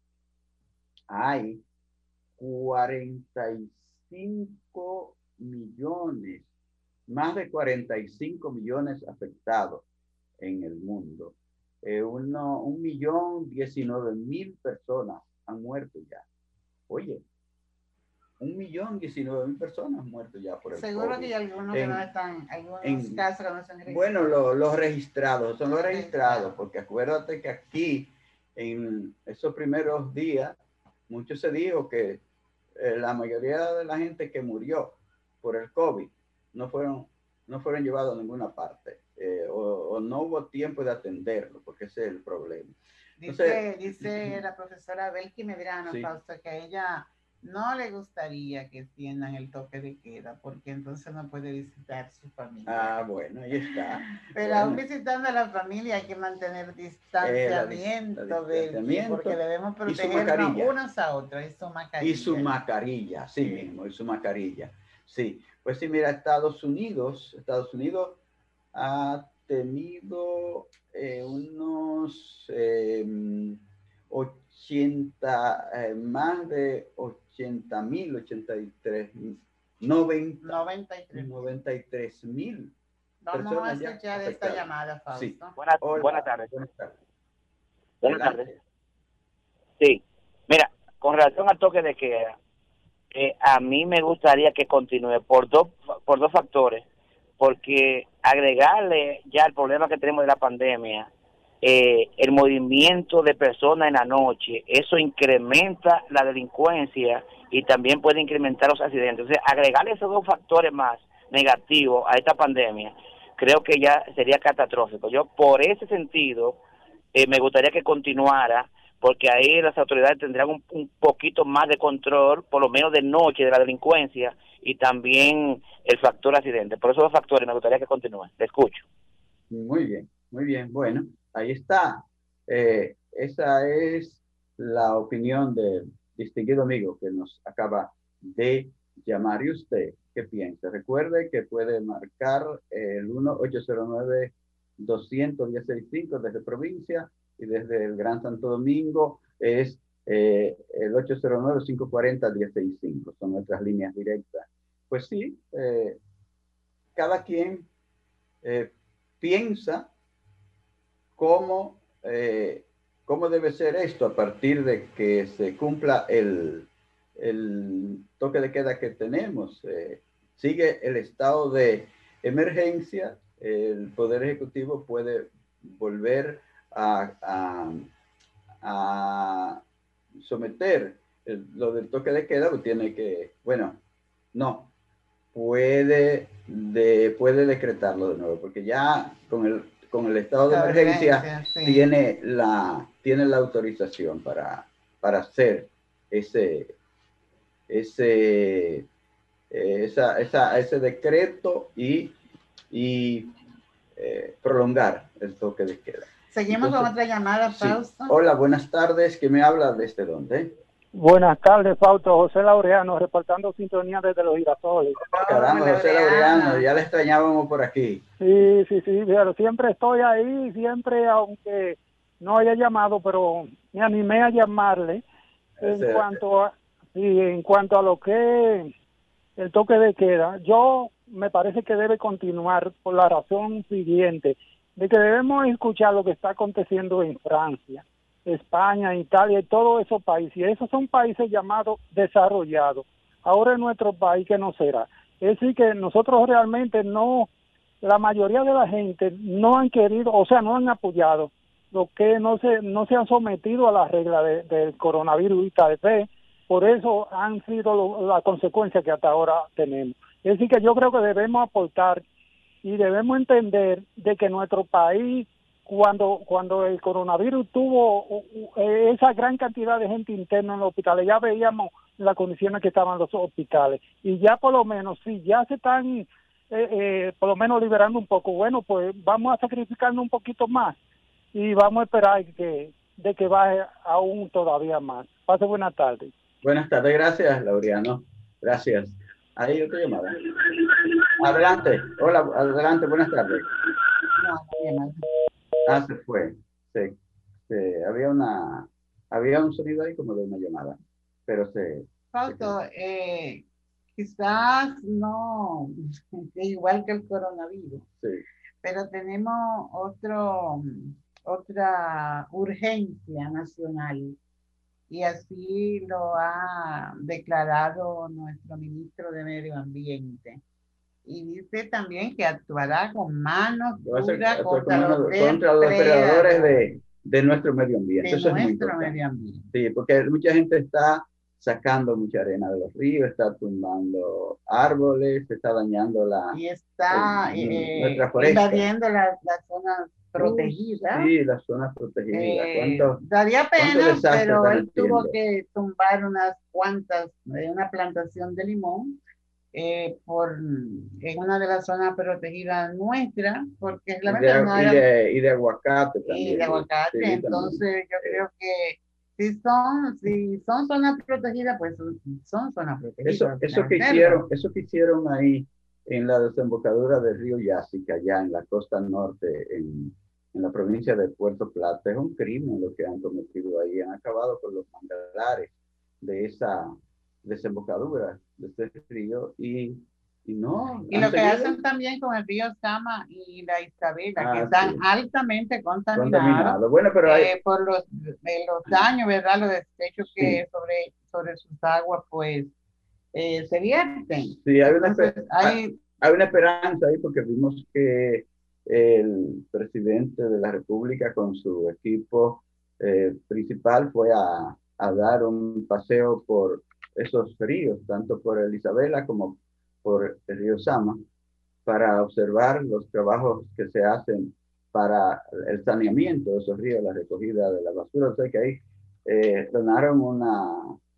hay 45 millones, más de 45 millones afectados en el mundo. Eh, uno, un millón diecinueve mil personas han muerto ya. Oye, un millón diecinueve mil personas muerto ya por el Seguro COVID. que hay algunos que En- no están, algunos en- casos que no están registrados. bueno, lo- los registrados, son los registrados, porque acuérdate que aquí, en esos primeros días, mucho se dijo que eh, la mayoría de la gente que murió por el COVID no fueron, no fueron llevados a ninguna parte, eh, o, o no hubo tiempo de atenderlo, porque ese es el problema. Dice, Entonces- dice la profesora Belki Medrano, Sí. Fausto, que ella no le gustaría que extiendan el toque de queda, porque entonces no puede visitar su familia. Ah, bueno, ahí está. [laughs] Pero bueno. aún visitando a la familia hay que mantener distanciamiento, el Belki, distanciamiento porque debemos protegernos unos a otros. Y su mascarilla. Y su mascarilla, sí mismo, y su mascarilla. Sí, pues sí, mira, Estados Unidos, Estados Unidos ha tenido eh, unos eh, 80, eh, más de 80 mil, 83, 90, 93. 93 mil. Vamos a escuchar esta llamada, Fausto. Sí. Buenas, Hola, buenas tardes. Buenas tardes. Buenas tardes. Sí, mira, con relación al toque de queda, eh, a mí me gustaría que continúe por dos, por dos factores, porque agregarle ya el problema que tenemos de la pandemia, eh, el movimiento de personas en la noche, eso incrementa la delincuencia y también puede incrementar los accidentes. Entonces, agregarle esos dos factores más negativos a esta pandemia, creo que ya sería catastrófico. Yo, por ese sentido, eh, me gustaría que continuara porque ahí las autoridades tendrían un, poquito más de control, por lo menos de noche, de la delincuencia y también el factor accidente. Por esos dos factores me gustaría que continúen. Te escucho. Muy bien, muy bien. Bueno, ahí está. Eh, esa es la opinión del distinguido amigo que nos acaba de llamar. ¿Y usted qué piensa? Recuerde que puede marcar el 1-809. 265 desde provincia y desde el Gran Santo Domingo es eh, el 809-540-165, son nuestras líneas directas. Pues sí, eh, cada quien eh, piensa cómo, cómo debe ser esto a partir de que se cumpla el, el toque de queda que tenemos. sigue el estado de emergencia el Poder Ejecutivo puede volver a, someter lo del toque de queda, tiene que, bueno, no, puede, de, puede decretarlo de nuevo, porque ya con el, con el estado de emergencia, tiene, la, tiene la autorización para, para hacer ese, ese, eh, esa, esa, ese decreto y y eh, prolongar el toque de queda. Seguimos con otra llamada, Fausto. Hola, buenas tardes. ¿Qué me habla desde dónde? Buenas tardes, Fausto. José Laureano, reportando sintonía desde los girasoles. Caramba, José Laureano, ya le extrañábamos por aquí. Sí, sí, sí, pero siempre estoy ahí, siempre, aunque no haya llamado, pero me animé a llamarle en cuanto a, sí, en cuanto a lo que el toque de queda. Yo me parece que debe continuar por la razón siguiente, de que debemos escuchar lo que está aconteciendo en Francia, España, Italia y todos esos países. Y esos son países llamados desarrollados. Ahora en nuestro país, que no será? Es decir, que nosotros realmente no, la mayoría de la gente no han querido, o sea, no han apoyado lo que no se, no se han sometido a la regla del coronavirus y tal vez por eso han sido las consecuencias que hasta ahora tenemos. Es decir, que yo creo que debemos aportar y debemos entender de que nuestro país, cuando, cuando el coronavirus tuvo esa gran cantidad de gente interna en los hospitales, ya veíamos las condiciones que estaban los hospitales. Y ya por lo menos, si ya se están eh, eh, por lo menos liberando un poco, bueno, pues vamos a sacrificarnos un poquito más y vamos a esperar que, de que baje aún todavía más. Pase buena tarde. Buenas tardes, gracias, Laureano. Gracias. Ahí otra llamada. Adelante. Hola, adelante, buenas tardes. Ah, se fue. Sí. Había una, había un sonido ahí como de una llamada, pero se. Fausto, eh, quizás no, [laughs] igual que el coronavirus. Sí. Pero tenemos otro, otra urgencia nacional y así lo ha declarado nuestro ministro de Medio Ambiente. Y dice también que actuará con manos duras contra, los, depredadores de, de, nuestro medio ambiente. De nuestro medio ambiente. Sí, porque mucha gente está sacando mucha arena de los ríos, está tumbando árboles, está dañando la... Y está eh, invadiendo las zonas protegida. Sí, las zonas protegidas. Eh, daría pena, pero él tuvo que tumbar unas cuantas, de una plantación de limón eh, por, en una de las zonas protegidas nuestras, porque es la verdad. Y, de, y de aguacate también. Y de aguacate, entonces yo creo que si son, si son zonas protegidas, pues son, zonas protegidas. Eso, eso, que hicieron, eso que hicieron ahí en la desembocadura del río Yásica, allá en la costa norte, en, en la provincia de Puerto Plata. Es un crimen lo que han cometido ahí. Han acabado con los manglares de esa desembocadura de este río y, y no. Y lo que hacen también con el río Sama y la Isabela, que ah, están altamente contaminados. Bueno, pero eh, por los, los daños, ¿verdad? Los desechos que sobre, sobre sus aguas, pues, eh, se vierten. Sí, hay una, hay, hay una esperanza ahí porque vimos que el presidente de la República con su equipo eh, principal fue a, a, dar un paseo por esos ríos, tanto por el Isabela como por el río Sama, para observar los trabajos que se hacen para el saneamiento de esos ríos, la recogida de la basura. O sea que hay eh, donaron una,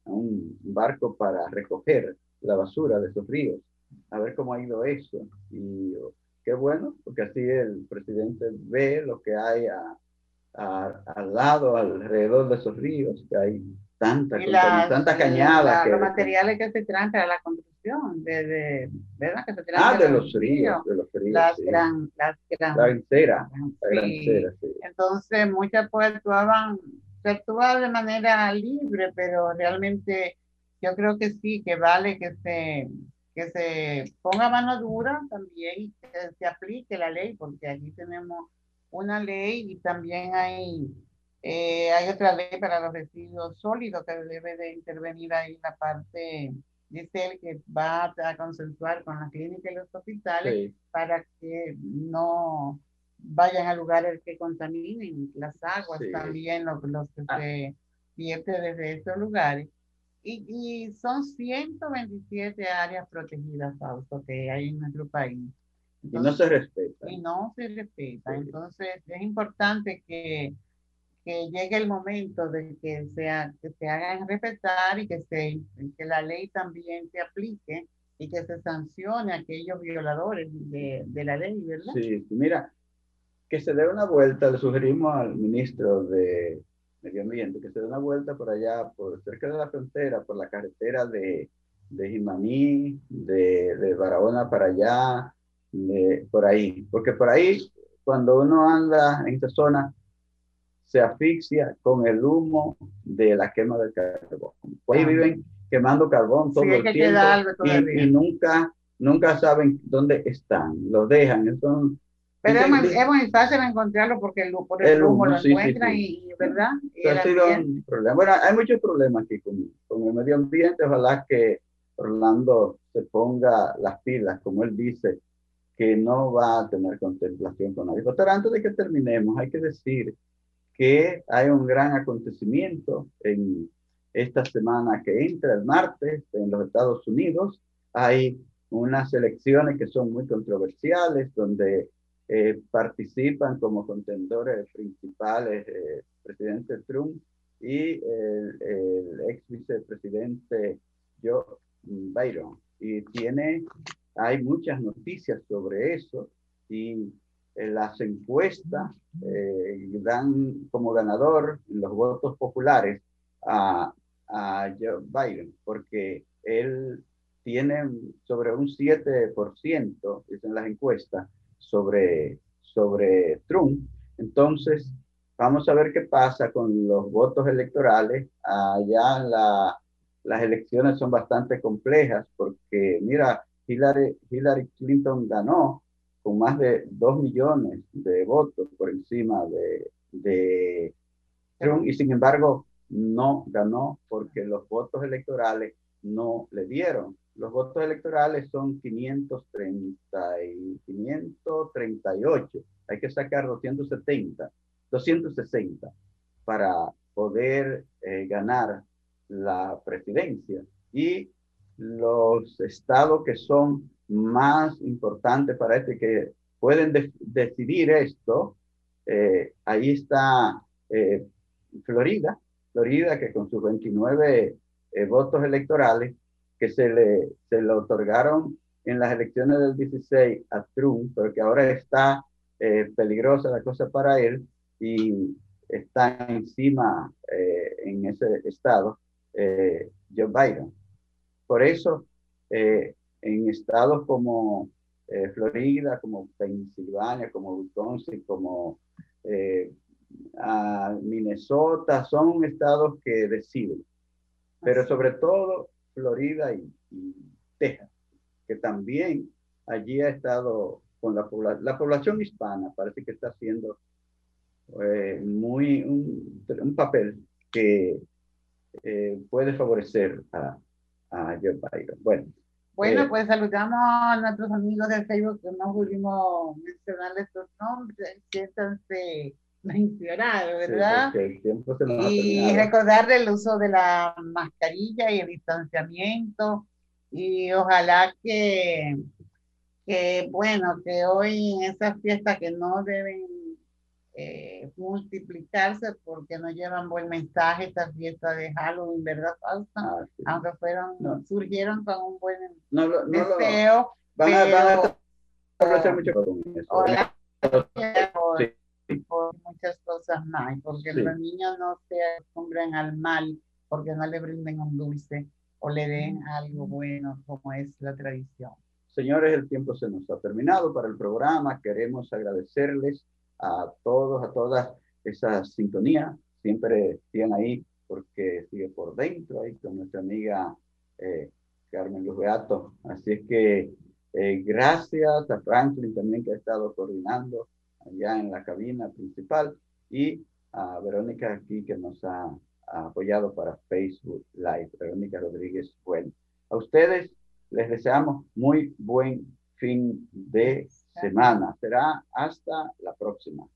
un barco para recoger la basura de esos ríos. A ver cómo ha ido eso. Y qué bueno, porque así el presidente ve lo que hay al lado, alrededor de esos ríos, que hay tanta, tanta cañada. los materiales que se traen para la construcción, de, ¿verdad? Que se traen ah, de, los ríos, de los ríos. Las gran, las gran, la grancera. Entonces, muchas pues actuaban, se actuaba de manera libre, pero realmente yo creo que sí, que vale que se, que se ponga mano dura también y que se aplique la ley, porque aquí tenemos una ley y también hay eh, hay otra ley para los residuos sólidos que debe de intervenir ahí la parte, dice él que va a consensuar con la clínica y los hospitales para que no vayan a lugares que contaminen las aguas, también los, los que ah. se vierte desde estos lugares. Y, y, son 127 áreas protegidas, Fausto, que hay en nuestro país. y no se respeta. Y no se respeta. Entonces, es importante que que llegue el momento de que, sea, que se hagan respetar y que, se, que la ley también se aplique y que se sancione a aquellos violadores de, de la ley, ¿verdad? Sí, mira, que se dé una vuelta, le sugerimos al ministro de Medio Ambiente que se dé una vuelta por allá, por cerca de la frontera, por la carretera de, de Jimaní, de, de Barahona para allá, de, por ahí, porque por ahí, cuando uno anda en esta zona, se asfixia con el humo de la quema del carbón. Ahí viven quemando carbón todo el tiempo y, nunca, nunca saben dónde están, lo dejan. Entonces, pero es muy, fácil encontrarlo porque el, por el, humo, lo encuentran y, ¿verdad? ha sido un problema. Bueno, hay muchos problemas aquí con, con, el medio ambiente. Ojalá que Orlando se ponga las pilas, como él dice, que no va a tener contemplación con nadie. Pero antes de que terminemos, hay que decir que hay un gran acontecimiento en esta semana que entra el martes en los Estados Unidos. Hay unas elecciones que son muy controversiales, donde eh, participan como contendores principales el eh, presidente Trump y el, el, ex vicepresidente Joe Biden. Y tiene, hay muchas noticias sobre eso y las encuestas eh, dan como ganador los votos populares a, a Joe Biden, porque él tiene sobre un 7%, dicen las encuestas, sobre, sobre Trump. Entonces, vamos a ver qué pasa con los votos electorales. Allá la, las elecciones son bastante complejas porque, mira, Hillary, Hillary Clinton ganó con más de 2 millones de votos por encima de, Trump y sin embargo no ganó porque los votos electorales no le dieron. Los votos electorales son 530 y 538. Hay que sacar 270, 260 para poder eh, ganar la presidencia. Y los estados que son más importante para este que pueden decidir esto, eh, ahí está eh, Florida, Florida que con sus 29 eh, votos electorales que se le, se le otorgaron en las elecciones del 16 a Trump, pero que ahora está peligrosa la cosa para él y está encima en ese estado Joe Biden. Por eso en estados como eh, Florida, como Pensilvania, como Wisconsin, como eh, Minnesota, son estados que deciden. Pero sobre todo Florida y, Texas, que también allí ha estado con la, población, la población hispana, parece que está haciendo eh, muy un, un, papel que puede favorecer a, a Joe Biden. Bueno, bueno, pues saludamos a nuestros amigos de Facebook que no pudimos mencionarles sus nombres, siéntanse [laughs] mencionados, ¿verdad? y recordarle el uso de la mascarilla y el distanciamiento y ojalá que, que bueno, que hoy en esas fiestas que no deben eh, multiplicarse porque no llevan buen mensaje esta fiesta de Halloween, ¿verdad, Fausto? Ah, Aunque fueron, surgieron con un buen deseo. van, a, hacer mucho con [laughs] Por, muchas cosas más, porque los niños no se acostumbran al mal porque no le brinden un dulce o le den algo bueno como es la tradición. Señores, el tiempo se nos ha terminado para el programa. Queremos agradecerles a todos, a todas esa sintonía. Siempre siguen ahí porque sigue por dentro ahí con nuestra amiga eh, Carmen Luz Beato. Así es que eh, gracias a Franklin también que ha estado coordinando allá en la cabina principal y a Verónica aquí que nos ha, ha apoyado para Facebook Live, Verónica Rodríguez Bueno. A ustedes les deseamos muy buen fin de semana. Será hasta la próxima.